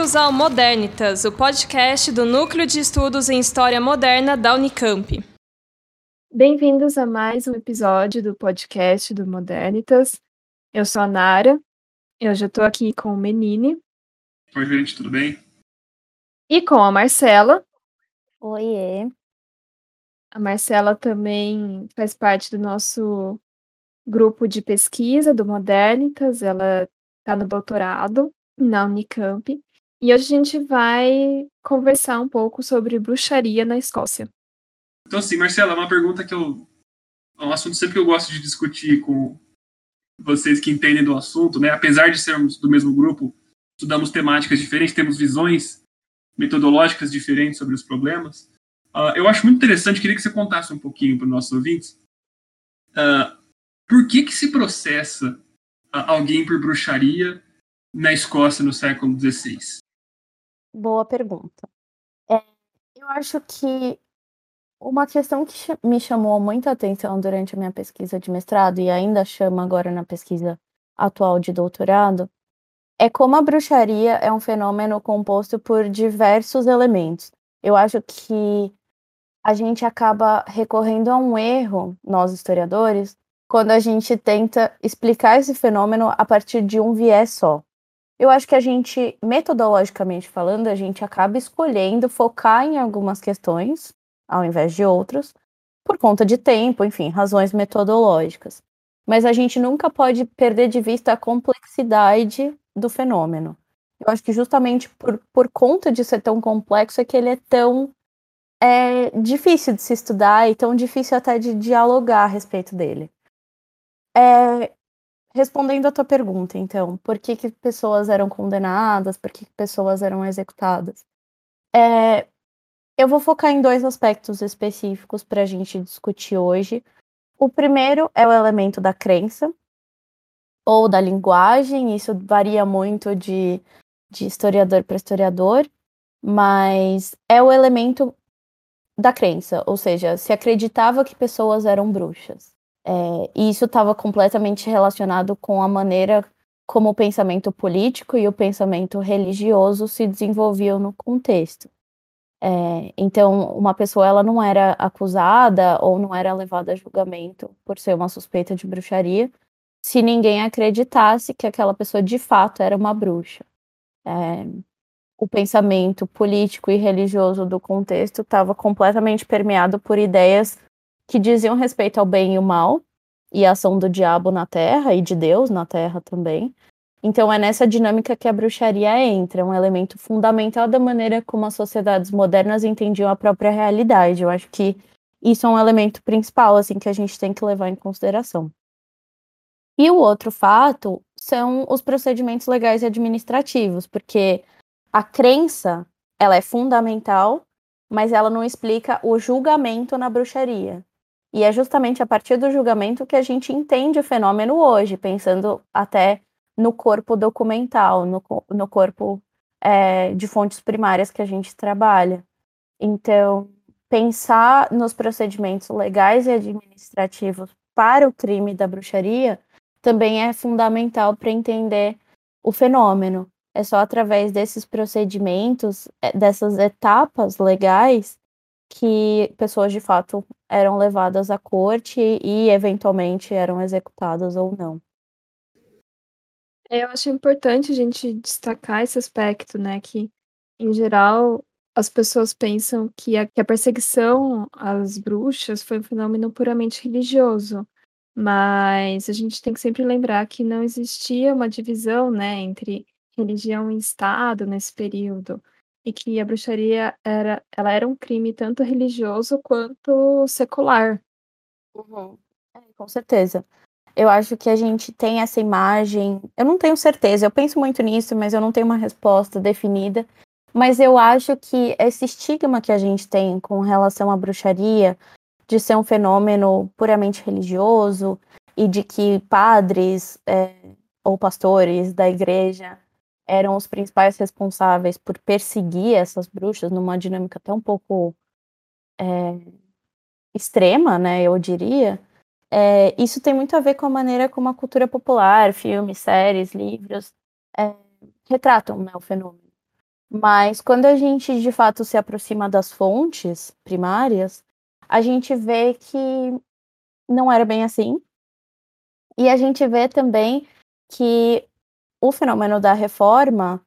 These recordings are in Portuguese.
Bem-vindos ao Modernitas, o podcast do Núcleo de Estudos em História Moderna da Unicamp. Bem-vindos a mais um episódio do podcast do Modernitas. Eu sou a Nara, eu já estou aqui com o Menine. Oi, gente, tudo bem? E com a Marcela. Oiê. A Marcela também faz parte do nosso grupo de pesquisa do Modernitas, ela está no doutorado na Unicamp. E hoje a gente vai conversar um pouco sobre bruxaria na Escócia. Então, assim, Marcela, uma pergunta que eu. É um assunto sempre que eu gosto de discutir com vocês que entendem do assunto, né? Apesar de sermos do mesmo grupo, estudamos temáticas diferentes, temos visões metodológicas diferentes sobre os problemas. Uh, eu acho muito interessante, queria que você contasse um pouquinho para os nossos ouvintes. Uh, por que, que se processa uh, alguém por bruxaria na Escócia no século XVI? Boa pergunta. É, eu acho que uma questão que me chamou muita atenção durante a minha pesquisa de mestrado e ainda chama agora na pesquisa atual de doutorado é como a bruxaria é um fenômeno composto por diversos elementos. Eu acho que a gente acaba recorrendo a um erro, nós historiadores, quando a gente tenta explicar esse fenômeno a partir de um viés só. Eu acho que a gente, metodologicamente falando, a gente acaba escolhendo focar em algumas questões ao invés de outras, por conta de tempo, enfim, razões metodológicas. Mas a gente nunca pode perder de vista a complexidade do fenômeno. Eu acho que justamente por, por conta de ser tão complexo é que ele é tão é, difícil de se estudar e tão difícil até de dialogar a respeito dele. É, respondendo à tua pergunta, então, por que, que pessoas eram condenadas, por que, que pessoas eram executadas? É, eu vou focar em dois aspectos específicos para a gente discutir hoje. O primeiro é o elemento da crença, ou da linguagem, isso varia muito de, de historiador para historiador, mas é o elemento da crença, ou seja, se acreditava que pessoas eram bruxas. É, e isso estava completamente relacionado com a maneira como o pensamento político e o pensamento religioso se desenvolviam no contexto. É, então, uma pessoa ela não era acusada ou não era levada a julgamento por ser uma suspeita de bruxaria se ninguém acreditasse que aquela pessoa de fato era uma bruxa. É, o pensamento político e religioso do contexto estava completamente permeado por ideias que diziam respeito ao bem e o mal, e a ação do diabo na Terra e de Deus na Terra também. Então é nessa dinâmica que a bruxaria entra, um elemento fundamental da maneira como as sociedades modernas entendiam a própria realidade. Eu acho que isso é um elemento principal assim que a gente tem que levar em consideração. E o outro fato são os procedimentos legais e administrativos, porque a crença ela é fundamental, mas ela não explica o julgamento na bruxaria. E é justamente a partir do julgamento que a gente entende o fenômeno hoje, pensando até no corpo documental, no, no corpo é, de fontes primárias que a gente trabalha. Então, pensar nos procedimentos legais e administrativos para o crime da bruxaria também é fundamental para entender o fenômeno. É só através desses procedimentos, é, dessas etapas legais, que pessoas de fato eram levadas à corte e eventualmente eram executadas ou não. Eu acho importante a gente destacar esse aspecto, né? Que, em geral, as pessoas pensam que a, que a perseguição às bruxas foi um fenômeno puramente religioso. Mas a gente tem que sempre lembrar que não existia uma divisão, né, entre religião e Estado nesse período e que a bruxaria era, ela era um crime tanto religioso quanto secular. Uhum. É, com certeza. Eu acho que a gente tem essa imagem. Eu não tenho certeza, eu penso muito nisso, mas eu não tenho uma resposta definida. Mas eu acho que esse estigma que a gente tem com relação à bruxaria, de ser um fenômeno puramente religioso e de que padres é, ou pastores da igreja eram os principais responsáveis por perseguir essas bruxas numa dinâmica até um pouco é, extrema, né, eu diria, é, isso tem muito a ver com a maneira como a cultura popular, filmes, séries, livros, é, retratam né, o fenômeno. Mas quando a gente de fato se aproxima das fontes primárias, a gente vê que não era bem assim. E a gente vê também que o fenômeno da reforma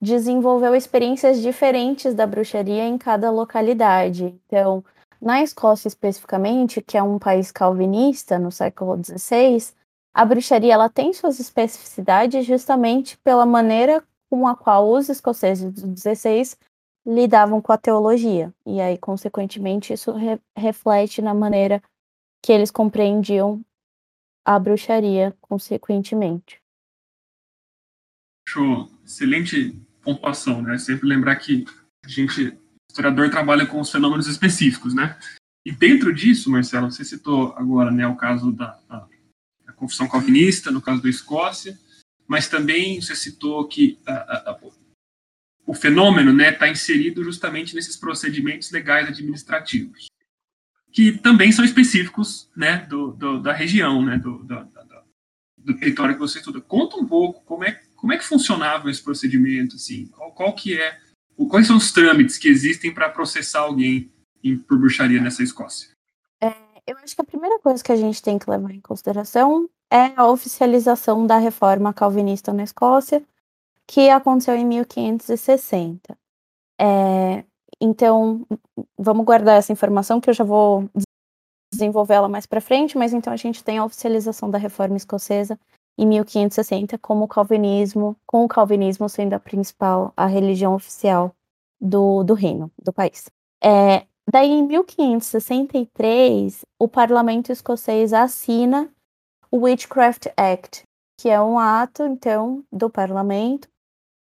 desenvolveu experiências diferentes da bruxaria em cada localidade. Então, na Escócia especificamente, que é um país calvinista no século XVI, a bruxaria ela tem suas especificidades justamente pela maneira com a qual os escoceses do XVI lidavam com a teologia. E aí, consequentemente, isso re reflete na maneira que eles compreendiam a bruxaria, consequentemente. Show. Excelente pontuação, né? Sempre lembrar que a gente, historiador, trabalha com os fenômenos específicos, né? E dentro disso, Marcelo, você citou agora né, o caso da, da, da confissão calvinista, no caso da Escócia, mas também você citou que a, a, o fenômeno está né, tá inserido justamente nesses procedimentos legais administrativos, que também são específicos né, do, do, da região, né, do, do, do, território que você estuda. Conta um pouco como é, como é que funcionava esse procedimento, assim, qual, qual que é, quais são os trâmites que existem para processar alguém em, por bruxaria nessa Escócia? É, eu acho que a primeira coisa que a gente tem que levar em consideração é a oficialização da reforma calvinista na Escócia, que aconteceu em 1560. É, então, vamos guardar essa informação que eu já vou desenvolver ela mais para frente, mas então a gente tem a oficialização da reforma escocesa em 1560 como o calvinismo, com o calvinismo sendo a principal, a religião oficial do, do reino, do país. É, daí, em 1563, o parlamento escocês assina o Witchcraft Act, que é um ato, então, do parlamento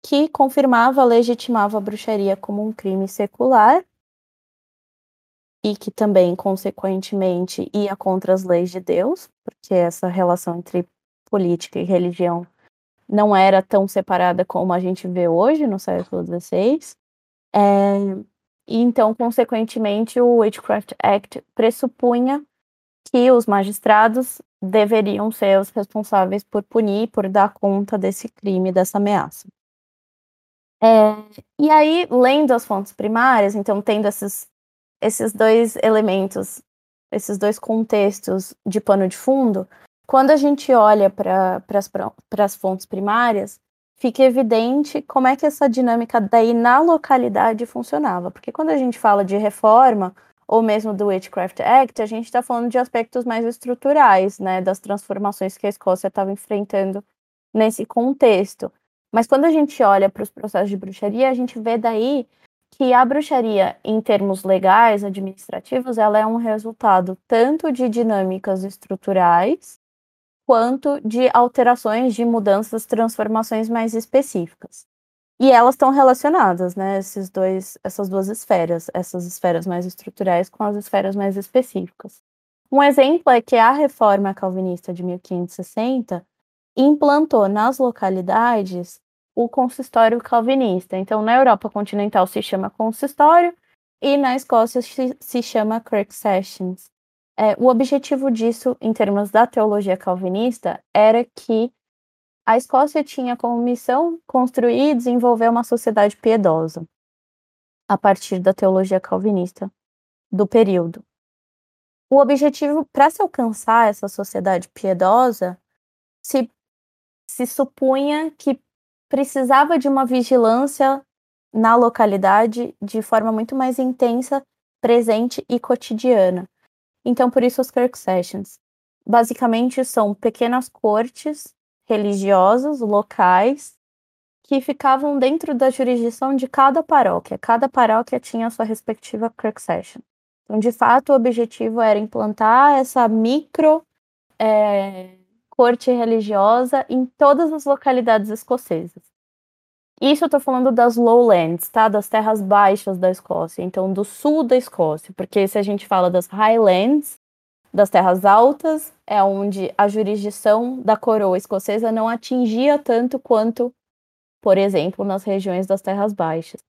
que confirmava, legitimava a bruxaria como um crime secular e que também, consequentemente, ia contra as leis de Deus, porque essa relação entre política e religião não era tão separada como a gente vê hoje no século XVI. É, então, consequentemente, o Witchcraft Act pressupunha que os magistrados deveriam ser os responsáveis por punir, por dar conta desse crime, dessa ameaça. É, e aí, lendo as fontes primárias, então tendo esses, esses dois elementos, esses dois contextos de pano de fundo, quando a gente olha para as fontes primárias, fica evidente como é que essa dinâmica daí na localidade funcionava. Porque quando a gente fala de reforma, ou mesmo do Witchcraft Act, a gente está falando de aspectos mais estruturais, né, das transformações que a Escócia estava enfrentando nesse contexto. Mas quando a gente olha para os processos de bruxaria, a gente vê daí que a bruxaria, em termos legais, administrativos, ela é um resultado tanto de dinâmicas estruturais quanto de alterações, de mudanças, transformações mais específicas. E elas estão relacionadas, né? Esses dois, essas duas esferas, essas esferas mais estruturais com as esferas mais específicas. Um exemplo é que a reforma calvinista de 1560 implantou nas localidades o consistório calvinista. Então, na Europa continental se chama consistório e na Escócia se, se chama Kirk Sessions. É, o objetivo disso, em termos da teologia calvinista, era que a Escócia tinha como missão construir e desenvolver uma sociedade piedosa, a partir da teologia calvinista do período. O objetivo, para se alcançar essa sociedade piedosa, se se supunha que precisava de uma vigilância na localidade de forma muito mais intensa, presente e cotidiana. Então, por isso os Kirk Sessions. Basicamente, são pequenas cortes religiosas, locais, que ficavam dentro da jurisdição de cada paróquia. Cada paróquia tinha a sua respectiva Kirk Session. Então, de fato, o objetivo era implantar essa micro é, corte religiosa em todas as localidades escocesas. Isso eu tô falando das lowlands, tá? Das terras baixas da Escócia, então do sul da Escócia, porque se a gente fala das highlands, das terras altas, é onde a jurisdição da coroa escocesa não atingia tanto quanto, por exemplo, nas regiões das terras baixas.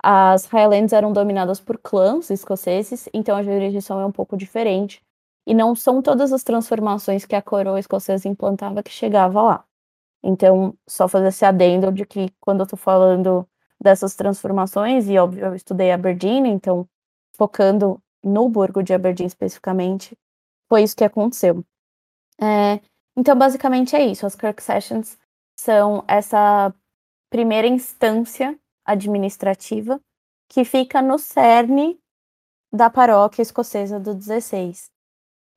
As Highlands eram dominadas por clãs escoceses, então a jurisdição é um pouco diferente. E não são todas as transformações que a coroa escocesa implantava que chegava lá. Então, só fazer esse adendo de que quando eu tô falando dessas transformações, e óbvio, eu estudei Aberdeen, então focando no Burgo de Aberdeen especificamente, foi isso que aconteceu. É, então, basicamente é isso. As Kirk Sessions são essa primeira instância administrativa que fica no cerne da paróquia escocesa do 16.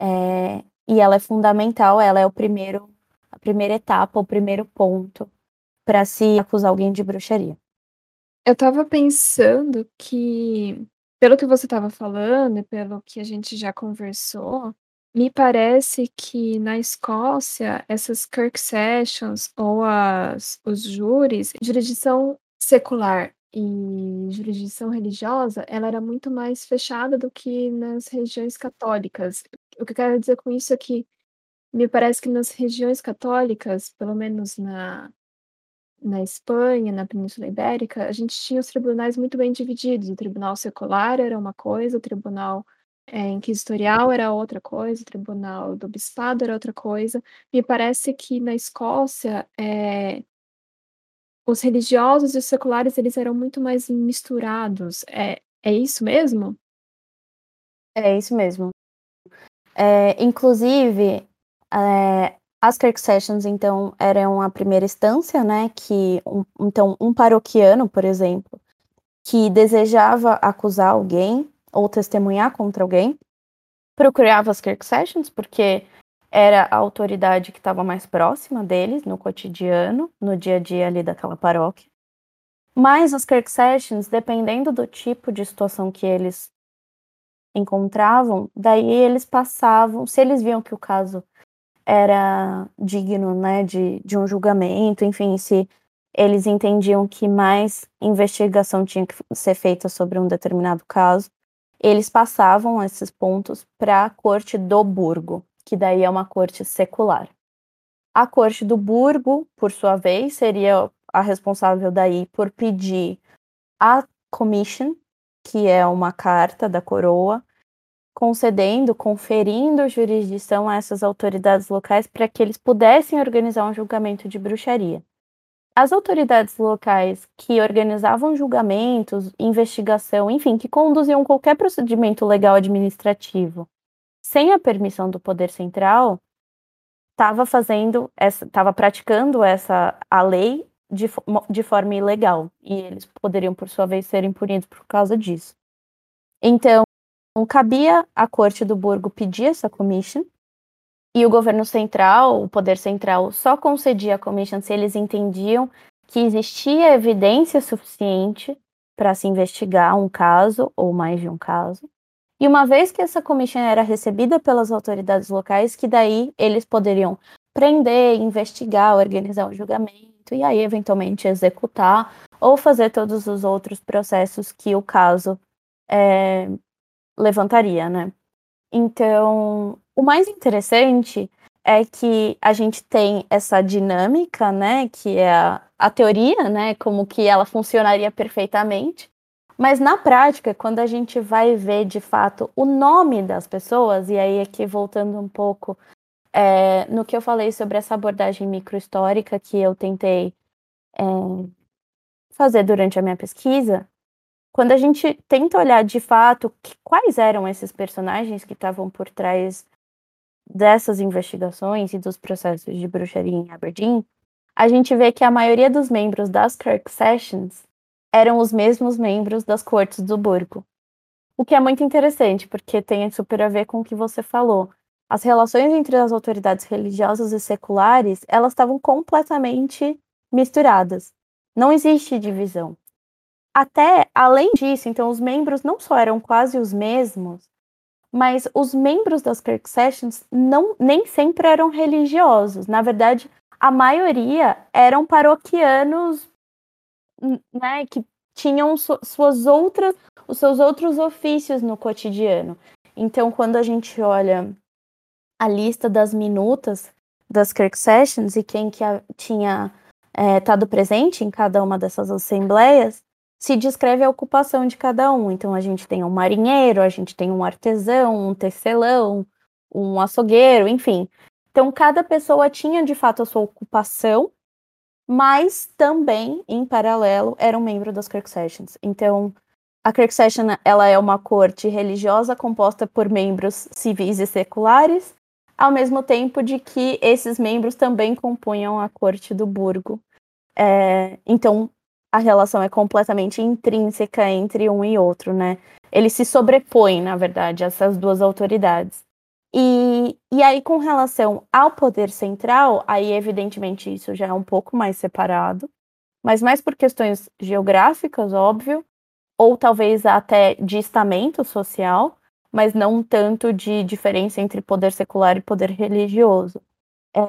É, e ela é fundamental, ela é o primeiro, a primeira etapa, o primeiro ponto para se acusar alguém de bruxaria. Eu estava pensando que, pelo que você estava falando e pelo que a gente já conversou, me parece que na Escócia essas Kirk Sessions ou as, os júris, jurisdição secular e jurisdição religiosa, ela era muito mais fechada do que nas regiões católicas. O que eu quero dizer com isso é que me parece que nas regiões católicas, pelo menos na, na Espanha, na Península Ibérica, a gente tinha os tribunais muito bem divididos. O tribunal secular era uma coisa, o tribunal é, inquisitorial era outra coisa, o tribunal do bispado era outra coisa. Me parece que na Escócia, é, os religiosos e os seculares eles eram muito mais misturados. É, é isso mesmo? É isso mesmo. É, inclusive, é, as Kirk Sessions, então, eram a primeira instância, né? Que um, então um paroquiano, por exemplo, que desejava acusar alguém ou testemunhar contra alguém, procurava as Kirk Sessions, porque era a autoridade que estava mais próxima deles no cotidiano, no dia a dia ali daquela paróquia. Mas as Kirk Sessions, dependendo do tipo de situação que eles encontravam, daí eles passavam, se eles viam que o caso era digno né, de, de um julgamento, enfim, se eles entendiam que mais investigação tinha que ser feita sobre um determinado caso, eles passavam esses pontos para a corte do Burgo, que daí é uma corte secular. A corte do Burgo, por sua vez, seria a responsável daí por pedir a commission, que é uma carta da coroa, concedendo, conferindo jurisdição a essas autoridades locais para que eles pudessem organizar um julgamento de bruxaria. As autoridades locais que organizavam julgamentos, investigação, enfim, que conduziam qualquer procedimento legal administrativo sem a permissão do poder central, estava fazendo estava praticando essa a lei de, de forma ilegal e eles poderiam por sua vez serem punidos por causa disso. Então, então, cabia à corte do Burgo pedir essa commission, e o governo central, o poder central, só concedia a commission se eles entendiam que existia evidência suficiente para se investigar um caso ou mais de um caso. E uma vez que essa commission era recebida pelas autoridades locais, que daí eles poderiam prender, investigar, organizar o julgamento e aí eventualmente executar ou fazer todos os outros processos que o caso é, levantaria, né? Então, o mais interessante é que a gente tem essa dinâmica, né, que é a, a teoria, né, como que ela funcionaria perfeitamente, mas na prática, quando a gente vai ver de fato o nome das pessoas, e aí aqui voltando um pouco é, no que eu falei sobre essa abordagem microhistórica que eu tentei é, fazer durante a minha pesquisa, quando a gente tenta olhar de fato que, quais eram esses personagens que estavam por trás dessas investigações e dos processos de bruxaria em Aberdeen, a gente vê que a maioria dos membros das Kirk Sessions eram os mesmos membros das cortes do Burgo. O que é muito interessante, porque tem super a ver com o que você falou. As relações entre as autoridades religiosas e seculares, elas estavam completamente misturadas. Não existe divisão. Até além disso, então os membros não só eram quase os mesmos, mas os membros das Kirk Sessions não, nem sempre eram religiosos. Na verdade, a maioria eram paroquianos, né, que tinham su suas outras, os seus outros ofícios no cotidiano. Então, quando a gente olha a lista das minutas das Kirk Sessions e quem que a, tinha estado é, presente em cada uma dessas assembleias, se descreve a ocupação de cada um. Então a gente tem um marinheiro, a gente tem um artesão, um tecelão, um açougueiro, enfim. Então cada pessoa tinha de fato a sua ocupação mas também, em paralelo, era um membro das Kirk Sessions. Então, a Kirk Session ela é uma corte religiosa composta por membros civis e seculares, ao mesmo tempo de que esses membros também compunham a corte do burgo. É, então, a relação é completamente intrínseca entre um e outro, né? Eles se sobrepõem, na verdade, essas duas autoridades. E, e aí, com relação ao poder central, aí, evidentemente, isso já é um pouco mais separado, mas mais por questões geográficas, óbvio, ou talvez até de estamento social, mas não tanto de diferença entre poder secular e poder religioso. É,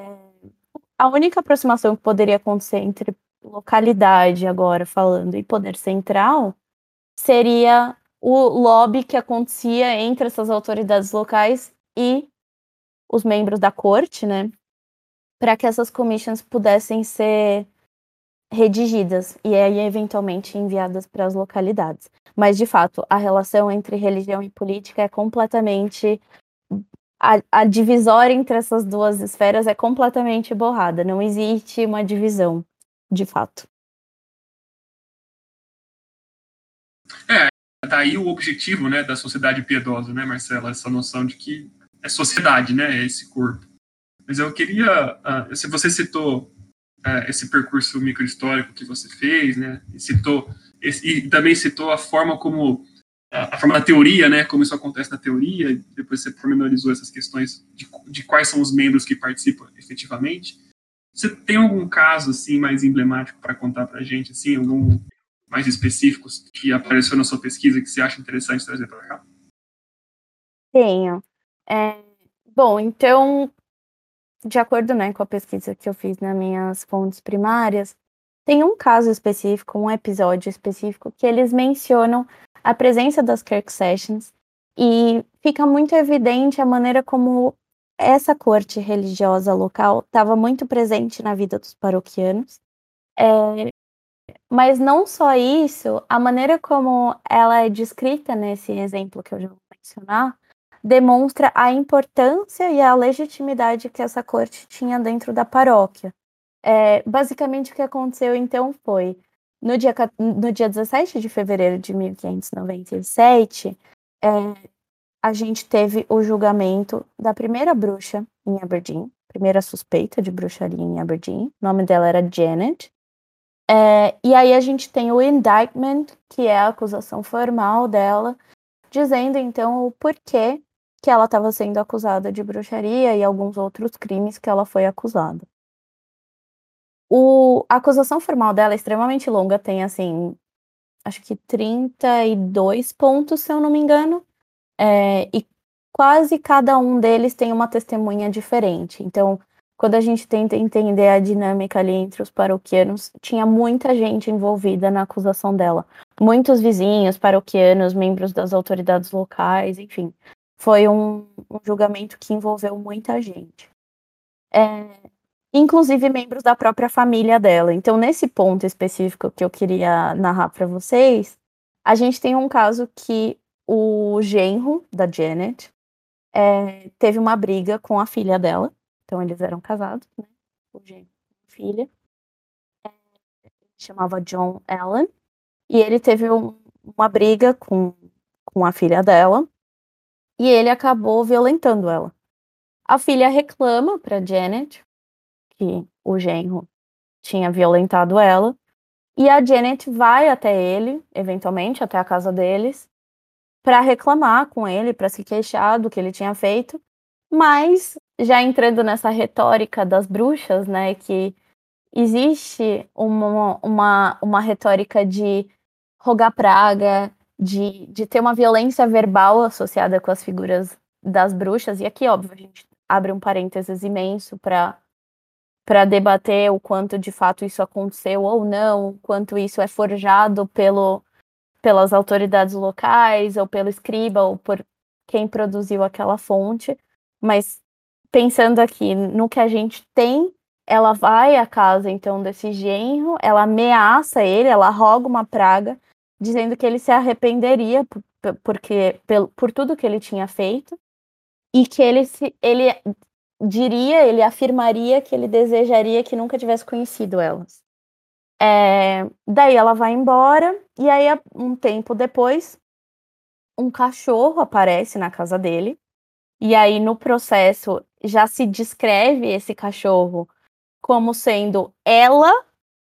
a única aproximação que poderia acontecer entre localidade, agora falando, e poder central, seria o lobby que acontecia entre essas autoridades locais e os membros da corte, né, para que essas commissions pudessem ser redigidas e aí eventualmente enviadas para as localidades. Mas de fato, a relação entre religião e política é completamente a, a divisória entre essas duas esferas é completamente borrada, não existe uma divisão, de fato. É, daí o objetivo, né, da sociedade piedosa, né, Marcela, essa noção de que é sociedade, né, é esse corpo. Mas eu queria, uh, se você citou uh, esse percurso microhistórico que você fez, né, e citou e também citou a forma como a, a forma da teoria, né, como isso acontece na teoria, depois você pormenorizou essas questões de, de quais são os membros que participam efetivamente. Você tem algum caso assim mais emblemático para contar para a gente, assim, algum mais específicos que apareceu na sua pesquisa que você acha interessante trazer para cá? Tenho. É, bom, então, de acordo né, com a pesquisa que eu fiz nas minhas fontes primárias, tem um caso específico, um episódio específico, que eles mencionam a presença das Kirk Sessions e fica muito evidente a maneira como essa corte religiosa local estava muito presente na vida dos paroquianos. É, mas não só isso, a maneira como ela é descrita nesse exemplo que eu já vou mencionar demonstra a importância e a legitimidade que essa corte tinha dentro da paróquia. É, basicamente, o que aconteceu então foi no dia, no dia 17 de fevereiro de 1597, é, a gente teve o julgamento da primeira bruxa em Aberdeen, primeira suspeita de bruxaria em Aberdeen. O nome dela era Janet. É, e aí a gente tem o indictment, que é a acusação formal dela, dizendo então o porquê que ela estava sendo acusada de bruxaria e alguns outros crimes que ela foi acusada. O, a acusação formal dela é extremamente longa, tem assim, acho que 32 pontos, se eu não me engano. É, e quase cada um deles tem uma testemunha diferente. Então, quando a gente tenta entender a dinâmica ali entre os paroquianos, tinha muita gente envolvida na acusação dela. Muitos vizinhos, paroquianos, membros das autoridades locais, enfim. Foi um, um julgamento que envolveu muita gente. É, inclusive membros da própria família dela. Então, nesse ponto específico que eu queria narrar para vocês, a gente tem um caso que o genro da Janet é, teve uma briga com a filha dela. Então eles eram casados, né? O genro e a filha. É, chamava John Allen. E ele teve um, uma briga com, com a filha dela. E ele acabou violentando ela. A filha reclama para Janet que o genro tinha violentado ela. E a Janet vai até ele, eventualmente até a casa deles, para reclamar com ele, para se queixar do que ele tinha feito, mas já entrando nessa retórica das bruxas, né, que existe uma, uma, uma retórica de rogar praga, de, de ter uma violência verbal associada com as figuras das bruxas, e aqui, óbvio, a gente abre um parênteses imenso para para debater o quanto de fato isso aconteceu ou não, o quanto isso é forjado pelo pelas autoridades locais, ou pelo escriba, ou por quem produziu aquela fonte. Mas pensando aqui no que a gente tem, ela vai à casa então desse genro, ela ameaça ele, ela roga uma praga, dizendo que ele se arrependeria por, porque por, por tudo que ele tinha feito e que ele se, ele diria, ele afirmaria que ele desejaria que nunca tivesse conhecido elas. É, daí ela vai embora, e aí, um tempo depois, um cachorro aparece na casa dele. E aí, no processo, já se descreve esse cachorro como sendo ela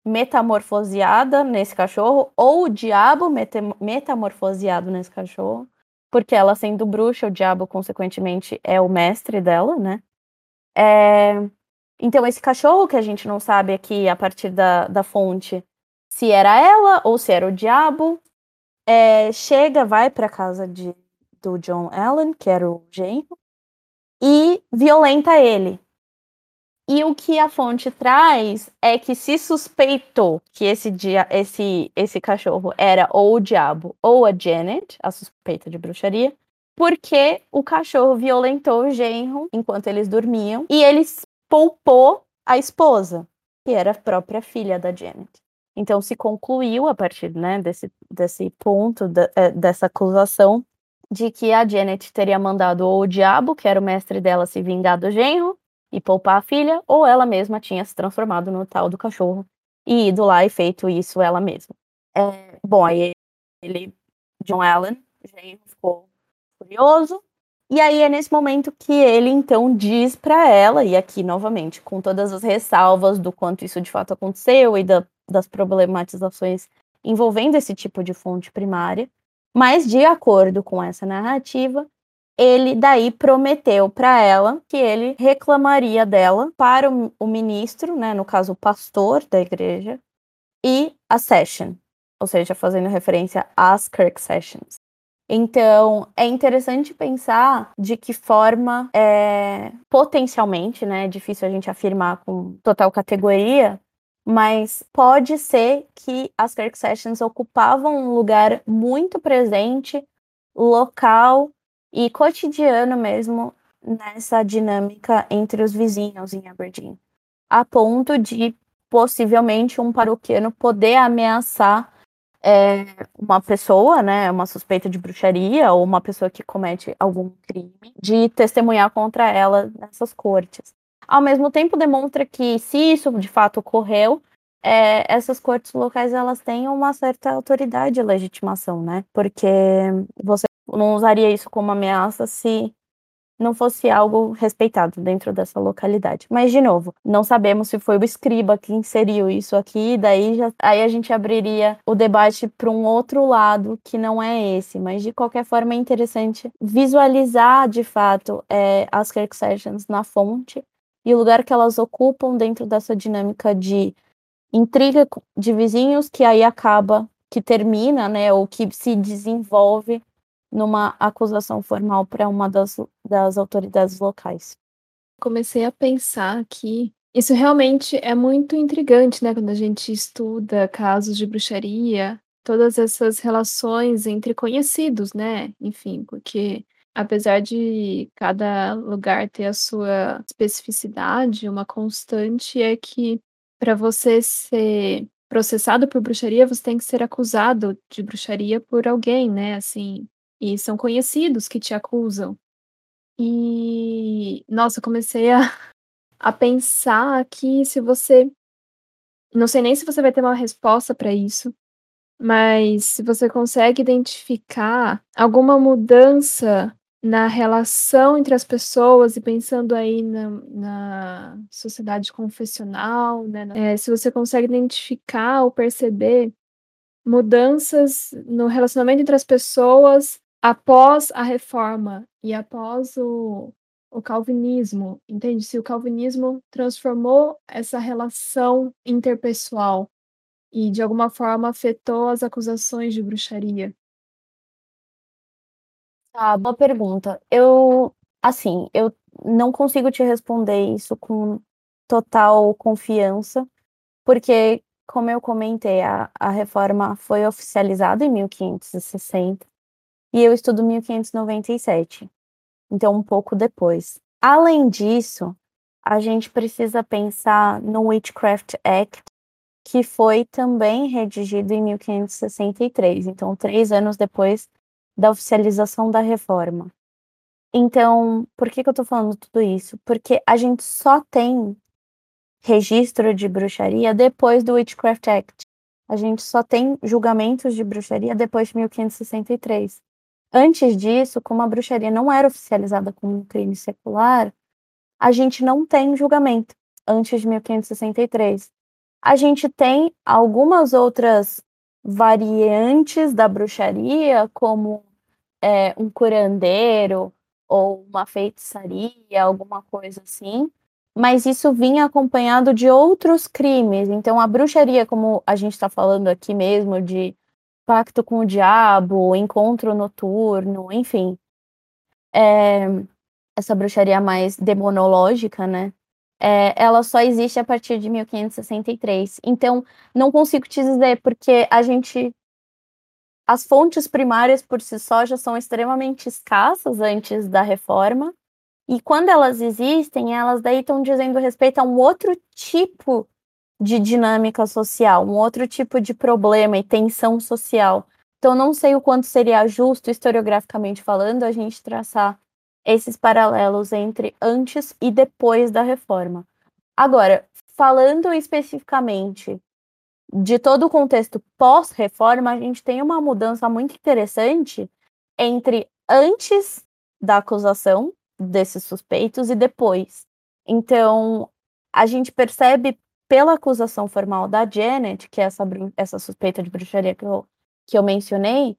metamorfoseada nesse cachorro, ou o diabo metamorfoseado nesse cachorro, porque ela sendo bruxa, o diabo, consequentemente, é o mestre dela, né? É... Então, esse cachorro que a gente não sabe aqui, a partir da, da fonte, se era ela ou se era o diabo, é, chega, vai para casa de, do John Allen, que era o genro, e violenta ele. E o que a fonte traz é que se suspeitou que esse dia, esse, esse cachorro era ou o diabo ou a Janet, a suspeita de bruxaria, porque o cachorro violentou o genro enquanto eles dormiam e ele poupou a esposa, que era a própria filha da Janet. Então se concluiu a partir né, desse, desse ponto, é, dessa acusação, de que a Janet teria mandado ou o diabo, que era o mestre dela, se vingar do genro e poupar a filha, ou ela mesma tinha se transformado no tal do cachorro e ido lá e feito isso ela mesma. É, bom, aí ele, John Allen, genro, ficou furioso, e aí é nesse momento que ele então diz para ela, e aqui novamente, com todas as ressalvas do quanto isso de fato aconteceu e da, das problematizações envolvendo esse tipo de fonte primária, mas de acordo com essa narrativa, ele daí prometeu para ela que ele reclamaria dela para o, o ministro, né, no caso o pastor da igreja, e a session, ou seja, fazendo referência às Kirk Sessions. Então, é interessante pensar de que forma, é, potencialmente, né, é difícil a gente afirmar com total categoria, mas pode ser que as Kirk Sessions ocupavam um lugar muito presente, local e cotidiano mesmo nessa dinâmica entre os vizinhos em Aberdeen, a ponto de possivelmente um paroquiano poder ameaçar é, uma pessoa, né, uma suspeita de bruxaria ou uma pessoa que comete algum crime, de testemunhar contra ela nessas cortes. Ao mesmo tempo, demonstra que se isso de fato ocorreu, é, essas cortes locais elas têm uma certa autoridade e legitimação, né? Porque você não usaria isso como ameaça se não fosse algo respeitado dentro dessa localidade. Mas, de novo, não sabemos se foi o escriba que inseriu isso aqui, daí já, aí a gente abriria o debate para um outro lado que não é esse. Mas, de qualquer forma, é interessante visualizar, de fato, é, as Kirk Sessions na fonte e o lugar que elas ocupam dentro dessa dinâmica de intriga de vizinhos que aí acaba, que termina, né, ou que se desenvolve numa acusação formal para uma das, das autoridades locais. Comecei a pensar que isso realmente é muito intrigante, né? Quando a gente estuda casos de bruxaria, todas essas relações entre conhecidos, né? Enfim, porque apesar de cada lugar ter a sua especificidade, uma constante é que para você ser processado por bruxaria, você tem que ser acusado de bruxaria por alguém, né? Assim, e são conhecidos que te acusam. E, nossa, eu comecei a, a pensar que se você. Não sei nem se você vai ter uma resposta para isso, mas se você consegue identificar alguma mudança na relação entre as pessoas e pensando aí na, na sociedade confessional, né? É, se você consegue identificar ou perceber mudanças no relacionamento entre as pessoas após a reforma e após o, o calvinismo, entende? Se o calvinismo transformou essa relação interpessoal e de alguma forma afetou as acusações de bruxaria. Ah, boa pergunta. Eu, assim, eu não consigo te responder isso com total confiança, porque, como eu comentei, a, a reforma foi oficializada em 1560 e eu estudo 1597, então um pouco depois. Além disso, a gente precisa pensar no Witchcraft Act, que foi também redigido em 1563, então três anos depois da oficialização da reforma. Então, por que, que eu estou falando tudo isso? Porque a gente só tem registro de bruxaria depois do Witchcraft Act. A gente só tem julgamentos de bruxaria depois de 1563. Antes disso, como a bruxaria não era oficializada como um crime secular, a gente não tem julgamento antes de 1563. A gente tem algumas outras variantes da bruxaria, como é, um curandeiro ou uma feitiçaria, alguma coisa assim, mas isso vinha acompanhado de outros crimes. Então, a bruxaria, como a gente está falando aqui mesmo, de pacto com o diabo, encontro noturno, enfim, é, essa bruxaria mais demonológica, né? É, ela só existe a partir de 1563. Então, não consigo te dizer, porque a gente. As fontes primárias por si só já são extremamente escassas antes da reforma. E quando elas existem, elas daí estão dizendo respeito a um outro tipo de dinâmica social, um outro tipo de problema e tensão social. Então, não sei o quanto seria justo, historiograficamente falando, a gente traçar esses paralelos entre antes e depois da reforma. Agora, falando especificamente de todo o contexto pós-reforma, a gente tem uma mudança muito interessante entre antes da acusação desses suspeitos e depois. Então, a gente percebe pela acusação formal da Janet, que é essa, essa suspeita de bruxaria que eu, que eu mencionei,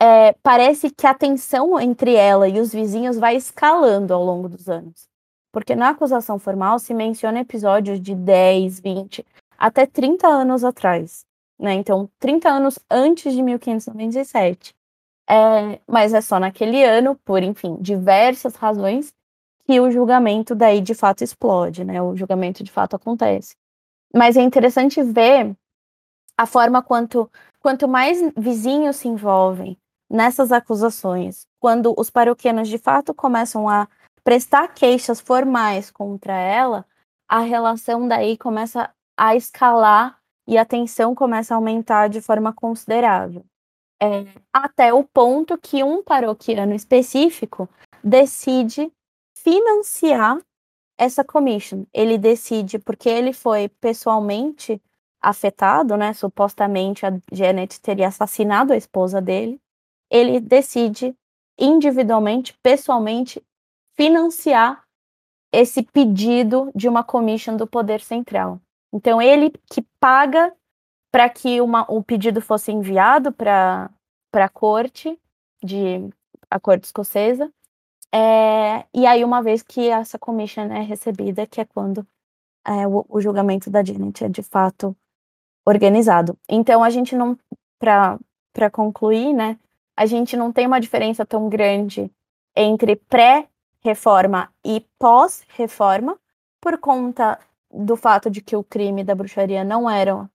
é, parece que a tensão entre ela e os vizinhos vai escalando ao longo dos anos. Porque na acusação formal se menciona episódios de 10, 20, até 30 anos atrás. Né? Então, 30 anos antes de 1597. É, mas é só naquele ano, por, enfim, diversas razões, que o julgamento daí de fato explode, né? O julgamento de fato acontece. Mas é interessante ver a forma quanto, quanto mais vizinhos se envolvem, nessas acusações, quando os paroquianos de fato começam a prestar queixas formais contra ela, a relação daí começa a escalar e a tensão começa a aumentar de forma considerável. É, até o ponto que um paroquiano específico decide financiar essa commission. Ele decide, porque ele foi pessoalmente afetado, né? Supostamente a Janet teria assassinado a esposa dele ele decide individualmente, pessoalmente, financiar esse pedido de uma commission do poder central. Então, ele que paga para que uma, o pedido fosse enviado para a corte, de, a corte escocesa, é, e aí, uma vez que essa commission é recebida, que é quando é, o, o, julgamento da Janet é de fato organizado. Então, a gente não, para concluir, né, a gente não tem uma diferença tão grande entre pré-reforma e pós-reforma, por conta do fato de que o crime da bruxaria não era,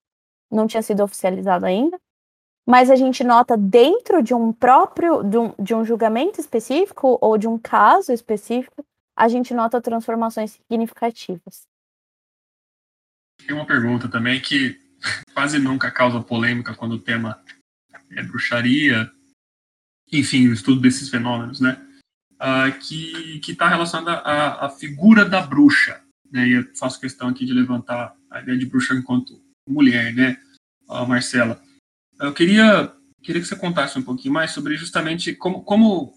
não tinha sido oficializado ainda. Mas a gente nota dentro de um próprio, de um, de um julgamento específico ou de um caso específico, a gente nota transformações significativas. Tem uma pergunta também que quase nunca causa polêmica quando o tema é bruxaria, enfim, o estudo desses fenômenos, né? Uh, que está relacionada à, figura da bruxa. Né? E eu faço questão aqui de levantar a ideia de bruxa enquanto mulher, né, uh, Marcela? Eu queria, queria que você contasse um pouquinho mais sobre justamente como, como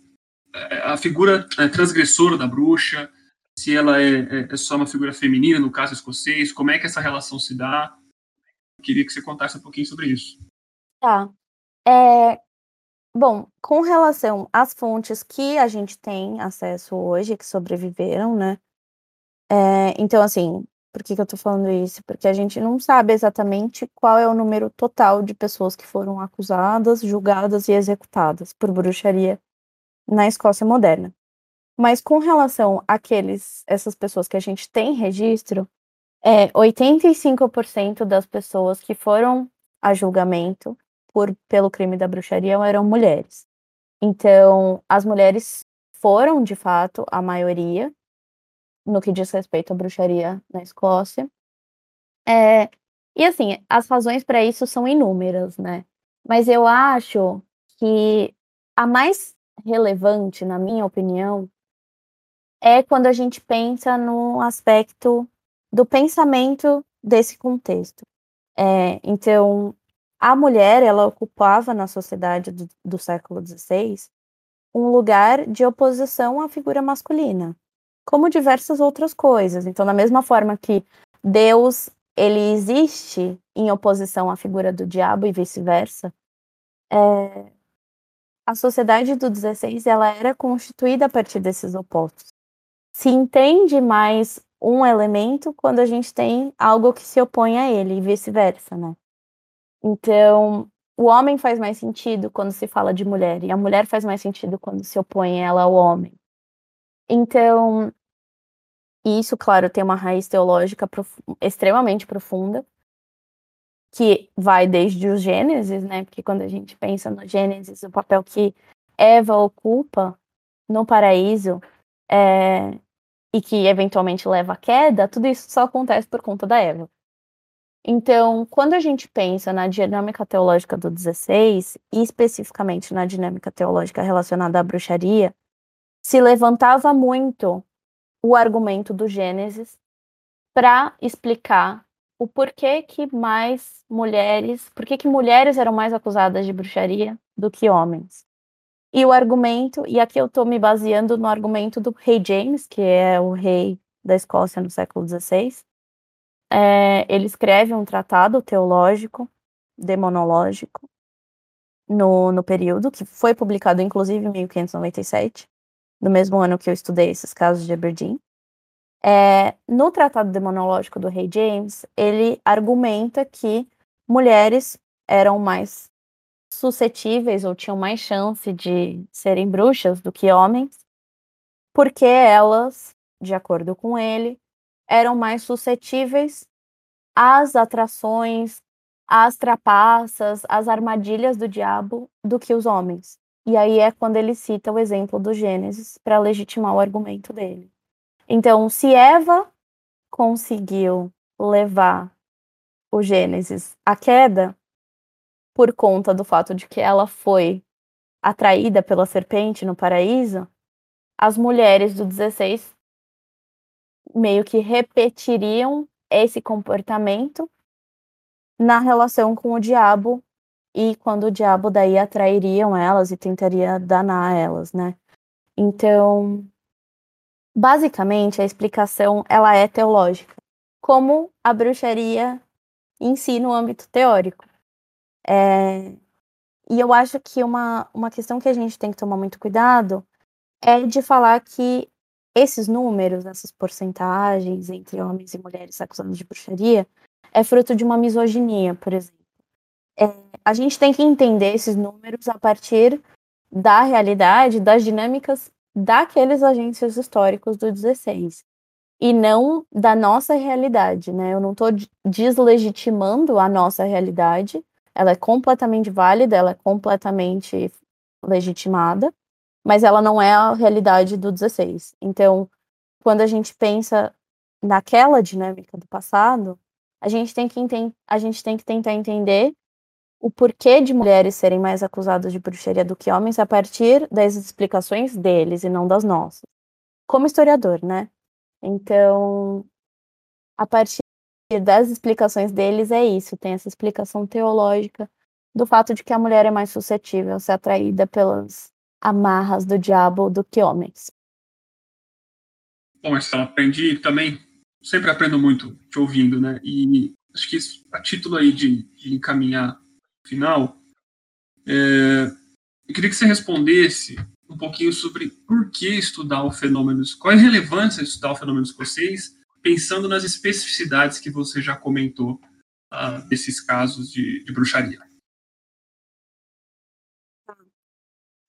é, a figura é, transgressora da bruxa, se ela é, é, é, só uma figura feminina, no caso escocês, como é que essa relação se dá? Eu queria que você contasse um pouquinho sobre isso. Tá. É, Bom, com relação às fontes que a gente tem acesso hoje, que sobreviveram, né? É, então, assim, por que, que eu tô falando isso? Porque a gente não sabe exatamente qual é o número total de pessoas que foram acusadas, julgadas e executadas por bruxaria na Escócia moderna. Mas com relação àqueles, essas pessoas que a gente tem registro, é 85% das pessoas que foram a julgamento por, pelo crime da bruxaria eram mulheres. Então, as mulheres foram, de fato, a maioria no que diz respeito à bruxaria na Escócia. É, e assim, as razões para isso são inúmeras, né? Mas eu acho que a mais relevante, na minha opinião, é quando a gente pensa no aspecto do pensamento desse contexto. É, então, a mulher, ela ocupava na sociedade do, do século XVI um lugar de oposição à figura masculina, como diversas outras coisas. Então, da mesma forma que Deus ele existe em oposição à figura do diabo e vice-versa, é, a sociedade do 16 ela era constituída a partir desses opostos. Se entende mais um elemento quando a gente tem algo que se opõe a ele e vice-versa, né? Então, o homem faz mais sentido quando se fala de mulher e a mulher faz mais sentido quando se opõe ela ao homem. Então, isso, claro, tem uma raiz teológica prof... extremamente profunda, que vai desde o Gênesis, né? Porque quando a gente pensa no Gênesis, o papel que Eva ocupa no paraíso é... e que eventualmente leva à queda, tudo isso só acontece por conta da Eva. Então, quando a gente pensa na dinâmica teológica do 16, e especificamente na dinâmica teológica relacionada à bruxaria, se levantava muito o argumento do Gênesis para explicar o porquê que mais mulheres, por que mulheres eram mais acusadas de bruxaria do que homens. E o argumento, e aqui eu estou me baseando no argumento do rei James, que é o rei da Escócia no século XVI. É, ele escreve um tratado teológico, demonológico, no, no período, que foi publicado inclusive em 1597, no mesmo ano que eu estudei esses casos de Aberdeen. É, no Tratado Demonológico do Rei James, ele argumenta que mulheres eram mais suscetíveis ou tinham mais chance de serem bruxas do que homens, porque elas, de acordo com ele, eram mais suscetíveis às atrações, às trapaças, às armadilhas do diabo do que os homens. E aí é quando ele cita o exemplo do Gênesis para legitimar o argumento dele. Então, se Eva conseguiu levar o Gênesis à queda por conta do fato de que ela foi atraída pela serpente no paraíso, as mulheres do 16 meio que repetiriam esse comportamento na relação com o diabo e quando o diabo daí atrairiam elas e tentaria danar elas, né? Então, Basicamente, a explicação ela é teológica, como a bruxaria em si no âmbito teórico. É... E eu acho que uma, uma questão que a gente tem que tomar muito cuidado é de falar que esses números, essas porcentagens entre homens e mulheres acusados de bruxaria, é fruto de uma misoginia, por exemplo. É, a gente tem que entender esses números a partir da realidade, das dinâmicas daqueles agentes históricos do 16 e não da nossa realidade, né? Eu não estou deslegitimando a nossa realidade, ela é completamente válida, ela é completamente legitimada, mas ela não é a realidade do 16. Então, quando a gente pensa naquela dinâmica do passado, a gente tem que, a gente tem que tentar entender o porquê de mulheres serem mais acusadas de bruxaria do que homens a partir das explicações deles e não das nossas. Como historiador, né? Então, a partir das explicações deles é isso, tem essa explicação teológica do fato de que a mulher é mais suscetível a ser atraída pelas amarras do diabo do que homens. Bom, Marcelo, aprendi também, sempre aprendo muito te ouvindo, né? E acho que isso, a título aí de, de encaminhar final, é, eu queria que você respondesse um pouquinho sobre por que estudar o fenômeno, qual é a relevância de estudar o fenômeno escocês, pensando nas especificidades que você já comentou uh, desses casos de, de bruxaria.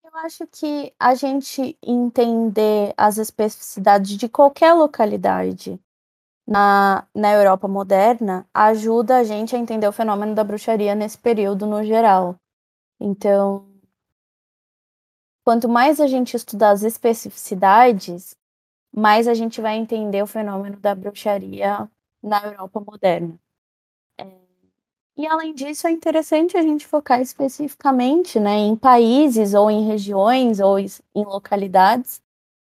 Eu acho que a gente entender as especificidades de qualquer localidade na, na Europa moderna ajuda a gente a entender o fenômeno da bruxaria nesse período no geral. Então, quanto mais a gente estudar as especificidades, mais a gente vai entender o fenômeno da bruxaria na Europa moderna. É... E além disso, é interessante a gente focar especificamente né, em países ou em regiões ou em localidades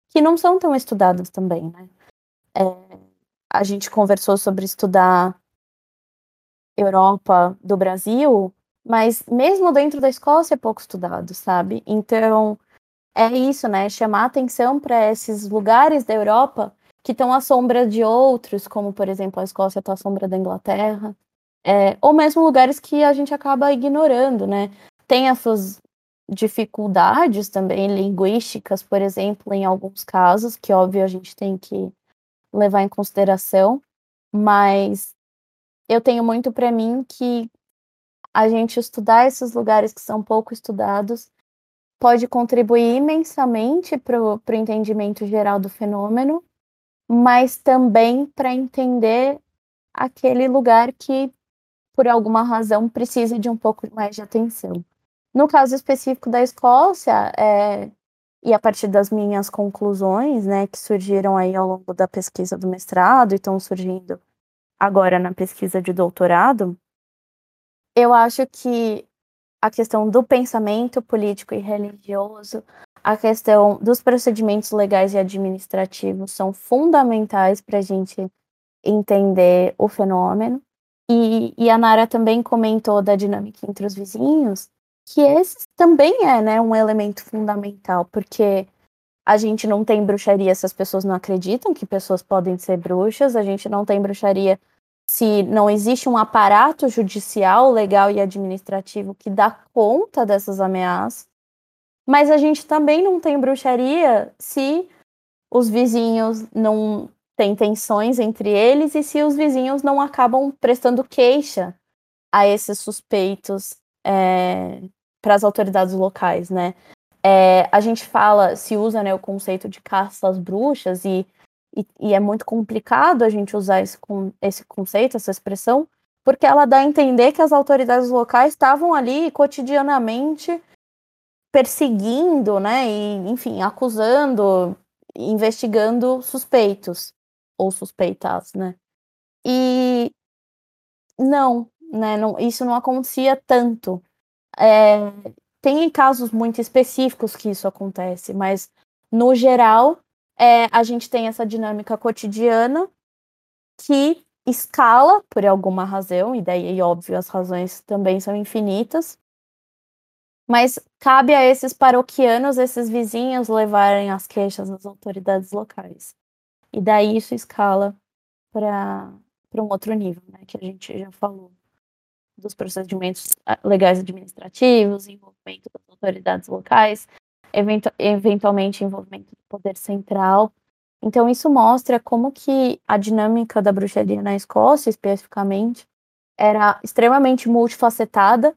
que não são tão estudadas também. Né? É a gente conversou sobre estudar Europa do Brasil, mas mesmo dentro da Escócia é pouco estudado, sabe? Então, é isso, né? Chamar atenção para esses lugares da Europa que estão à sombra de outros, como, por exemplo, a Escócia está à sombra da Inglaterra, é, ou mesmo lugares que a gente acaba ignorando, né? Tem as suas dificuldades também linguísticas, por exemplo, em alguns casos, que óbvio a gente tem que levar em consideração, mas eu tenho muito para mim que a gente estudar esses lugares que são pouco estudados pode contribuir imensamente para o entendimento geral do fenômeno, mas também para entender aquele lugar que, por alguma razão, precisa de um pouco mais de atenção. No caso específico da Escócia, é, e a partir das minhas conclusões, né, que surgiram aí ao longo da pesquisa do mestrado e estão surgindo agora na pesquisa de doutorado, eu acho que a questão do pensamento político e religioso, a questão dos procedimentos legais e administrativos são fundamentais para a gente entender o fenômeno. E, e, a Nara também comentou da dinâmica entre os vizinhos, que esse também é né, um elemento fundamental, porque a gente não tem bruxaria se as pessoas não acreditam que pessoas podem ser bruxas, a gente não tem bruxaria se não existe um aparato judicial, legal e administrativo que dá conta dessas ameaças. Mas a gente também não tem bruxaria se os vizinhos não têm tensões entre eles e se os vizinhos não acabam prestando queixa a esses suspeitos é, para as autoridades locais, né? É, a gente fala, se usa né, o conceito de caça às bruxas e e, e é muito complicado a gente usar esse, esse conceito, essa expressão, porque ela dá a entender que as autoridades locais estavam ali cotidianamente perseguindo, né, e, enfim, acusando, investigando suspeitos ou suspeitas, né? E não, né, não, isso não acontecia tanto. É, tem casos muito específicos que isso acontece, mas no geral é, a gente tem essa dinâmica cotidiana que escala por alguma razão, e daí, óbvio, as razões também são infinitas. Mas cabe a esses paroquianos, esses vizinhos, levarem as queixas às autoridades locais. E daí isso escala para um outro nível, né, que a gente já falou dos procedimentos ah, legais administrativos, envolvimento das autoridades locais, eventu eventualmente envolvimento do poder central. Então isso mostra como que a dinâmica da bruxaria na Escócia, especificamente, era extremamente multifacetada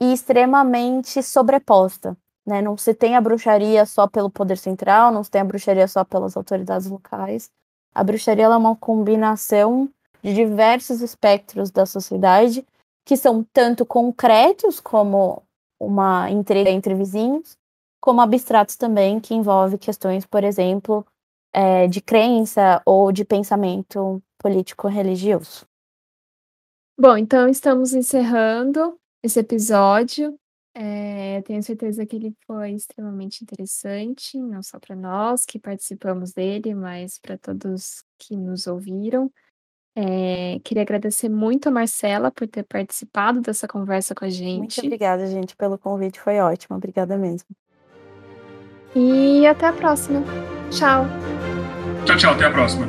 e extremamente sobreposta. Né? Não se tem a bruxaria só pelo poder central, não se tem a bruxaria só pelas autoridades locais. A bruxaria é uma combinação de diversos espectros da sociedade que são tanto concretos como uma intriga entre vizinhos, como abstratos também, que envolve questões, por exemplo, é, de crença ou de pensamento político-religioso. Bom, então estamos encerrando esse episódio. É, tenho certeza que ele foi extremamente interessante, não só para nós que participamos dele, mas para todos que nos ouviram. É, queria agradecer muito a Marcela por ter participado dessa conversa com a gente. Muito obrigada, gente, pelo convite, foi ótimo. Obrigada mesmo. E até a próxima. Tchau. Tchau, tchau. Até a próxima.